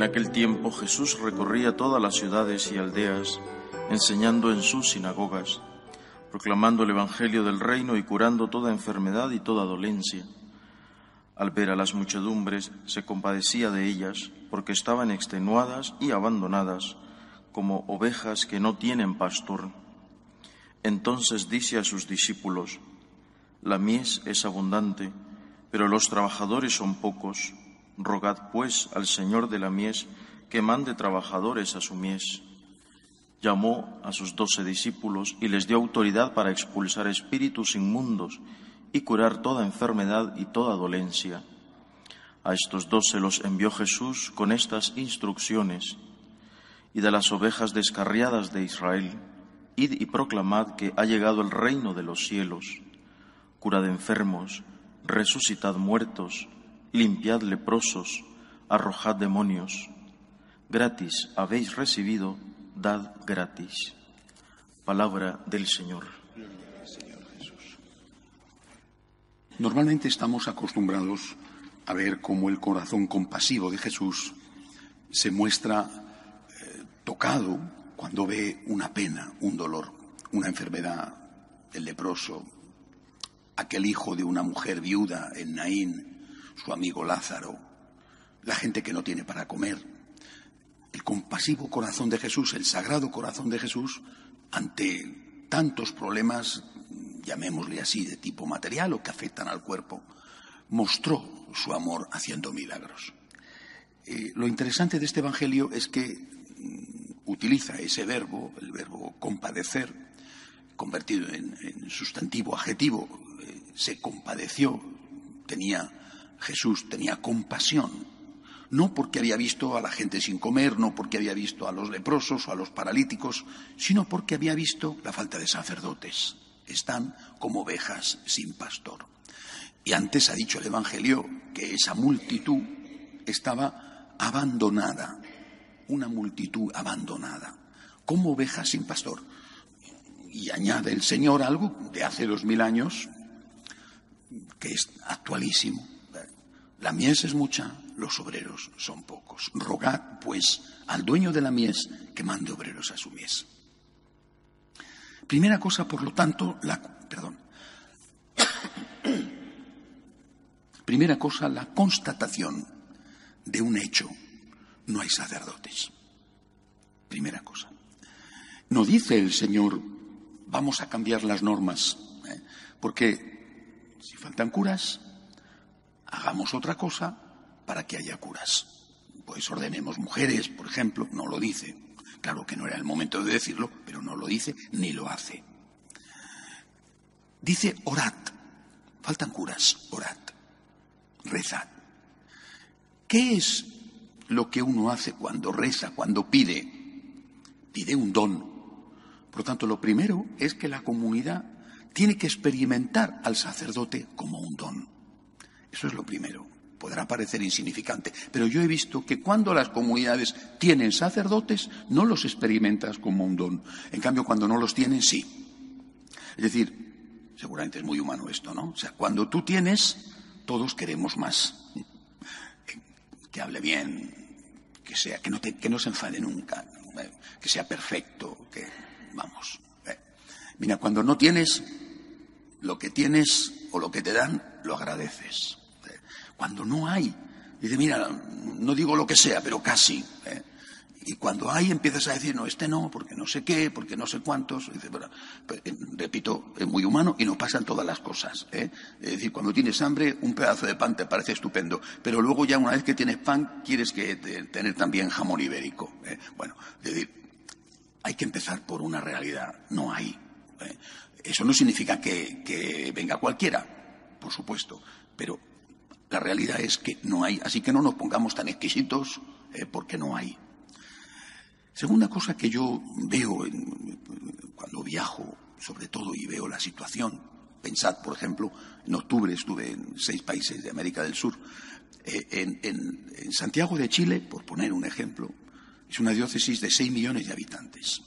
En aquel tiempo Jesús recorría todas las ciudades y aldeas, enseñando en sus sinagogas, proclamando el Evangelio del reino y curando toda enfermedad y toda dolencia. Al ver a las muchedumbres, se compadecía de ellas, porque estaban extenuadas y abandonadas, como ovejas que no tienen pastor. Entonces dice a sus discípulos, La mies es abundante, pero los trabajadores son pocos. Rogad pues al Señor de la mies que mande trabajadores a su mies. Llamó a sus doce discípulos y les dio autoridad para expulsar espíritus inmundos y curar toda enfermedad y toda dolencia. A estos doce los envió Jesús con estas instrucciones. Y de las ovejas descarriadas de Israel, id y proclamad que ha llegado el reino de los cielos. Curad enfermos, resucitad muertos, limpiad leprosos, arrojad demonios. Gratis habéis recibido, dad gratis. Palabra del Señor. Normalmente estamos acostumbrados a ver cómo el corazón compasivo de Jesús se muestra eh, tocado cuando ve una pena, un dolor, una enfermedad, el leproso, aquel hijo de una mujer viuda en Naín, su amigo Lázaro, la gente que no tiene para comer. El compasivo corazón de Jesús, el sagrado corazón de Jesús, ante tantos problemas, llamémosle así, de tipo material o que afectan al cuerpo, mostró su amor haciendo milagros. Eh, lo interesante de este Evangelio es que mm, utiliza ese verbo, el verbo compadecer, convertido en, sustantivo adjetivo, eh, se compadeció, tenía Jesús, tenía compasión, no porque había visto a la gente sin comer, no porque había visto a los leprosos o a los paralíticos, sino porque había visto la falta de sacerdotes. Están como ovejas sin pastor. Y antes ha dicho el Evangelio que esa multitud estaba abandonada, una multitud abandonada, como ovejas sin pastor. Y añade el Señor algo de hace dos mil años que es actualísimo. La mies es mucha, los obreros son pocos. Rogad, pues, al dueño de la mies que mande obreros a su mies. Primera cosa, por lo tanto, la, perdón, Primera cosa, la constatación de un hecho. No hay sacerdotes. Primera cosa. No dice el Señor, vamos a cambiar las normas, ¿eh? porque si faltan curas, hagamos otra cosa para que haya curas. Pues ordenemos mujeres, por ejemplo, no lo dice. Claro que no era el momento de decirlo, pero no lo dice ni lo hace. Dice orad. Faltan curas, orad rezad. ¿Qué es lo que uno hace cuando reza, cuando pide? Pide un don. Por lo tanto, lo primero es que la comunidad tiene que experimentar al sacerdote como un don. Eso es lo primero. Podrá parecer insignificante, pero yo he visto que cuando las comunidades tienen sacerdotes, no los experimentas como un don. En cambio, cuando no los tienen, sí. Es decir, seguramente es muy humano esto, ¿no? O sea, cuando tú tienes, todos queremos más. Que hable bien, que sea, que no, que no se enfade nunca, que sea perfecto, que vamos. Eh. Mira, cuando no tienes lo que tienes o lo que te dan, lo agradeces. Cuando no hay, dice, mira, no digo lo que sea, pero casi. Eh. Y cuando hay empiezas a decir, no, este no, porque no sé qué, porque no sé cuántos. Dice, pues, eh, repito, es muy humano y no pasan todas las cosas. ¿eh? Es decir, cuando tienes hambre, un pedazo de pan te parece estupendo, pero luego ya una vez que tienes pan, quieres que tener también jamón ibérico. Bueno, es decir, hay que empezar por una realidad. No hay. Eso no significa que, venga cualquiera, por supuesto, pero la realidad es que no hay, así que no nos pongamos tan exquisitos eh, porque no hay. Segunda cosa que yo veo cuando viajo, sobre todo, y veo la situación, pensad, por ejemplo, en octubre estuve en seis países de América del Sur, eh, en, Santiago de Chile, por poner un ejemplo, es una diócesis de seis millones de habitantes.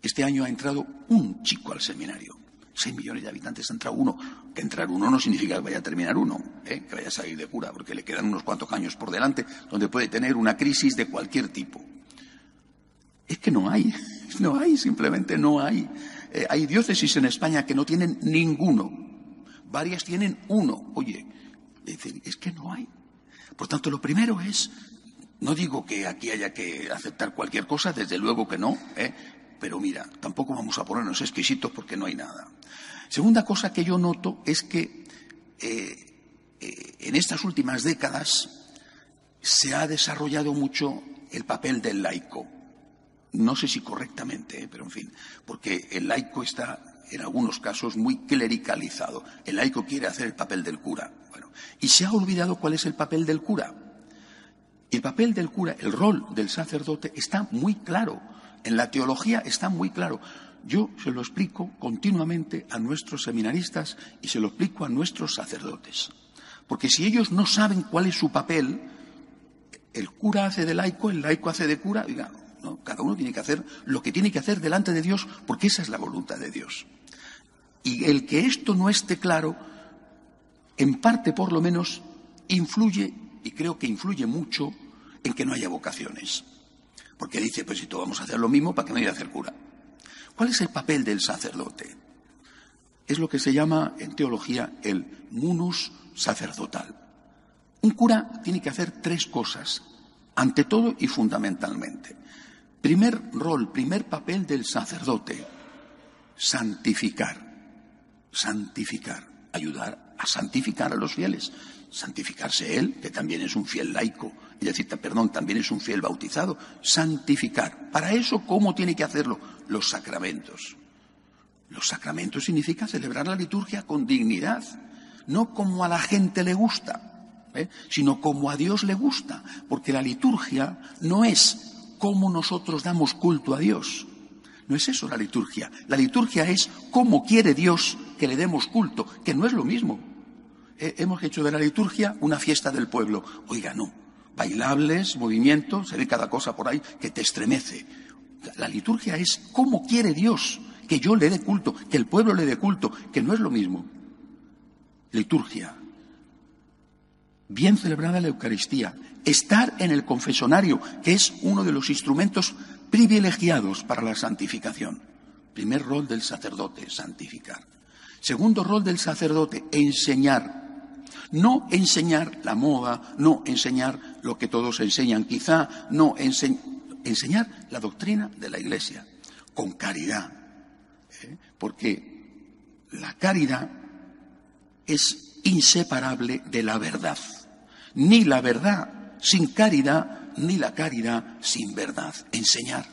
Este año ha entrado un chico al seminario. Seis millones de habitantes ha entrado uno. Que entrar uno no significa que vaya a terminar uno, ¿eh? que vaya a salir de cura, porque le quedan unos cuantos años por delante donde puede tener una crisis de cualquier tipo. Es que no hay, no hay, simplemente no hay. Eh, hay diócesis en España que no tienen ninguno. Varias tienen uno. Oye, es que no hay. Por tanto, lo primero es, no digo que aquí haya que aceptar cualquier cosa, desde luego que no, ¿eh? Pero mira, tampoco vamos a ponernos exquisitos porque no hay nada. Segunda cosa que yo noto es que eh, eh, en estas últimas décadas se ha desarrollado mucho el papel del laico. No sé si correctamente, pero en fin, porque el laico está en algunos casos muy clericalizado. El laico quiere hacer el papel del cura. Bueno, y se ha olvidado cuál es el papel del cura. El papel del cura, el rol del sacerdote está muy claro. En la teología está muy claro. Yo se lo explico continuamente a nuestros seminaristas y se lo explico a nuestros sacerdotes. Porque si ellos no saben cuál es su papel, el cura hace de laico, el laico hace de cura, diga, no, cada uno tiene que hacer lo que tiene que hacer delante de Dios, porque esa es la voluntad de Dios. Y el que esto no esté claro, en parte por lo menos, influye, y creo que influye mucho, en que no haya vocaciones. Porque dice, pues si todos vamos a hacer lo mismo, ¿para qué me voy a hacer cura? ¿Cuál es el papel del sacerdote? Es lo que se llama en teología el munus sacerdotal. Un cura tiene que hacer tres cosas, ante todo y fundamentalmente. Primer rol, primer papel del sacerdote, santificar, santificar, ayudar a santificar a los fieles, santificarse él, que también es un fiel laico, y decir, perdón, también es un fiel bautizado, santificar. Para eso, ¿cómo tiene que hacerlo? Los sacramentos. Los sacramentos significa celebrar la liturgia con dignidad, no como a la gente le gusta, ¿eh? sino como a Dios le gusta, porque la liturgia no es como nosotros damos culto a Dios. No es eso la liturgia. La liturgia es cómo quiere Dios que le demos culto, que no es lo mismo hemos hecho de la liturgia una fiesta del pueblo. Oiga, no. Bailables, movimientos, se ve cada cosa por ahí que te estremece. La liturgia es cómo quiere Dios que yo le dé culto, que el pueblo le dé culto, que no es lo mismo. Liturgia. Bien celebrada la Eucaristía. Estar en el confesonario, que es uno de los instrumentos privilegiados para la santificación. Primer rol del sacerdote, santificar. Segundo rol del sacerdote, enseñar. No enseñar la moda, no enseñar lo que todos enseñan, quizá no enseñar la doctrina de la Iglesia, con caridad. ¿eh? Porque la caridad es inseparable de la verdad. Ni la verdad sin caridad, ni la caridad sin verdad. Enseñar.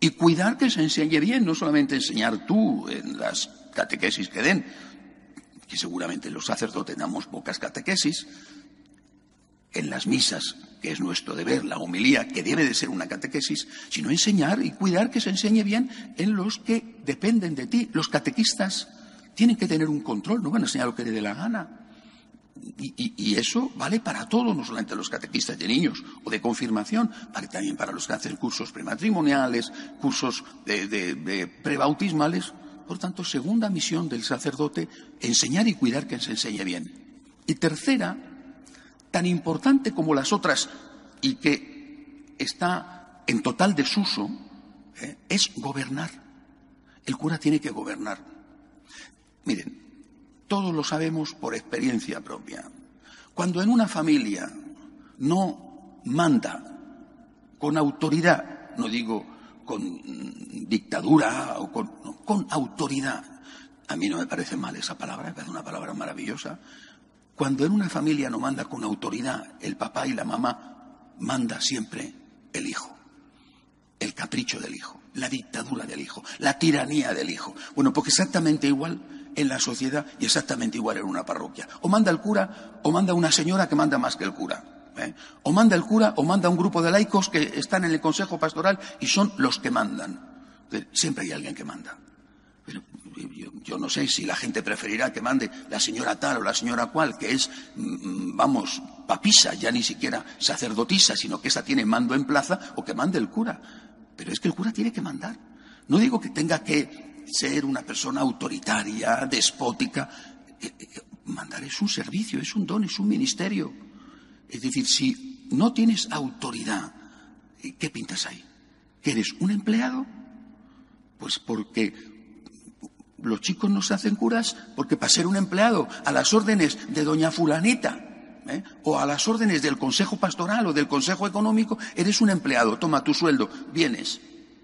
Y cuidar que se enseñe bien, no solamente enseñar tú en las catequesis que den, que seguramente los sacerdotes damos pocas catequesis, en las misas, que es nuestro deber, la homilía, que debe de ser una catequesis, sino enseñar y cuidar que se enseñe bien en los que dependen de ti. Los catequistas tienen que tener un control, no van a enseñar lo que les dé la gana. Y, eso vale para todos, no solamente los catequistas de niños o de confirmación, vale también para los que hacen cursos prematrimoniales, cursos de prebautismales. Por tanto, segunda misión del sacerdote, enseñar y cuidar que se enseñe bien. Y tercera, tan importante como las otras y que está en total desuso, ¿eh? es gobernar. El cura tiene que gobernar. Miren, todos lo sabemos por experiencia propia. Cuando en una familia no manda con autoridad, no digo con dictadura o con, autoridad. A mí no me parece mal esa palabra, parece una palabra maravillosa. Cuando en una familia no manda con autoridad el papá y la mamá, manda siempre el hijo, el capricho del hijo. la dictadura del hijo, la tiranía del hijo. Bueno, porque exactamente igual en la sociedad y exactamente igual en una parroquia. O manda el cura o manda una señora que manda más que el cura. ¿Eh? O manda el cura o manda un grupo de laicos que están en el consejo pastoral y son los que mandan. Siempre hay alguien que manda. Pero yo, no sé si la gente preferirá que mande la señora tal o la señora cual, que es, mm, vamos, papisa, ya ni siquiera sacerdotisa, sino que esa tiene mando en plaza, o que mande el cura. Pero es que el cura tiene que mandar. No digo que tenga que ser una persona autoritaria, despótica. Eh, eh, mandar es un servicio, es un don, es un ministerio. Es decir, si no tienes autoridad, ¿qué pintas ahí? ¿Que eres un empleado? Pues porque los chicos no se hacen curas porque para ser un empleado a las órdenes de doña fulanita ¿eh? o a las órdenes del consejo pastoral o del consejo económico, eres un empleado, toma tu sueldo, vienes,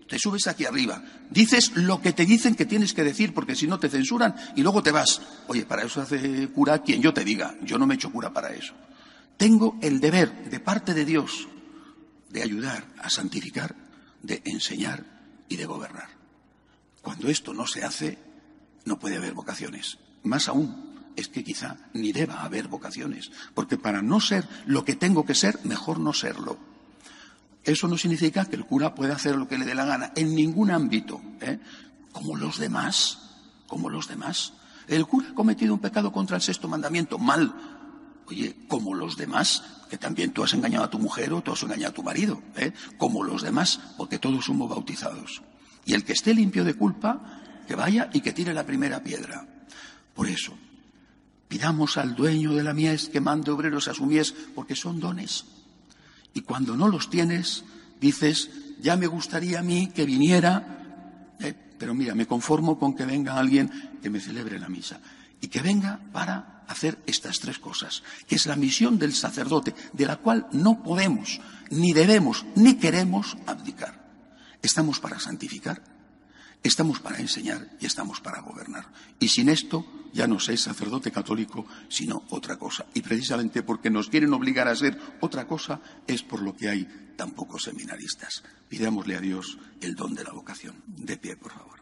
te subes aquí arriba, dices lo que te dicen que tienes que decir porque si no te censuran y luego te vas. Oye, para eso hace cura quien yo te diga, yo no me echo cura para eso. Tengo el deber de parte de Dios de ayudar a santificar, de enseñar y de gobernar. Cuando esto no se hace, no puede haber vocaciones. Más aún, es que quizá ni deba haber vocaciones, porque para no ser lo que tengo que ser, mejor no serlo. Eso no significa que el cura pueda hacer lo que le dé la gana, en ningún ámbito, ¿eh? como los demás, como los demás. El cura ha cometido un pecado contra el sexto mandamiento, mal. Oye, como los demás, que también tú has engañado a tu mujer o tú has engañado a tu marido, ¿eh? como los demás, porque todos somos bautizados. Y el que esté limpio de culpa, que vaya y que tire la primera piedra. Por eso, pidamos al dueño de la mies que mande obreros a su mies, porque son dones. Y cuando no los tienes, dices, ya me gustaría a mí que viniera, eh, pero mira, me conformo con que venga alguien que me celebre la misa. Y que venga para hacer estas tres cosas, que es la misión del sacerdote, de la cual no podemos, ni debemos, ni queremos abdicar. Estamos para santificar, Estamos para enseñar y estamos para gobernar. Y sin esto ya no sé sacerdote católico, sino otra cosa. Y precisamente porque nos quieren obligar a ser otra cosa es por lo que hay tan pocos seminaristas. Pidámosle a Dios el don de la vocación. De pie, por favor.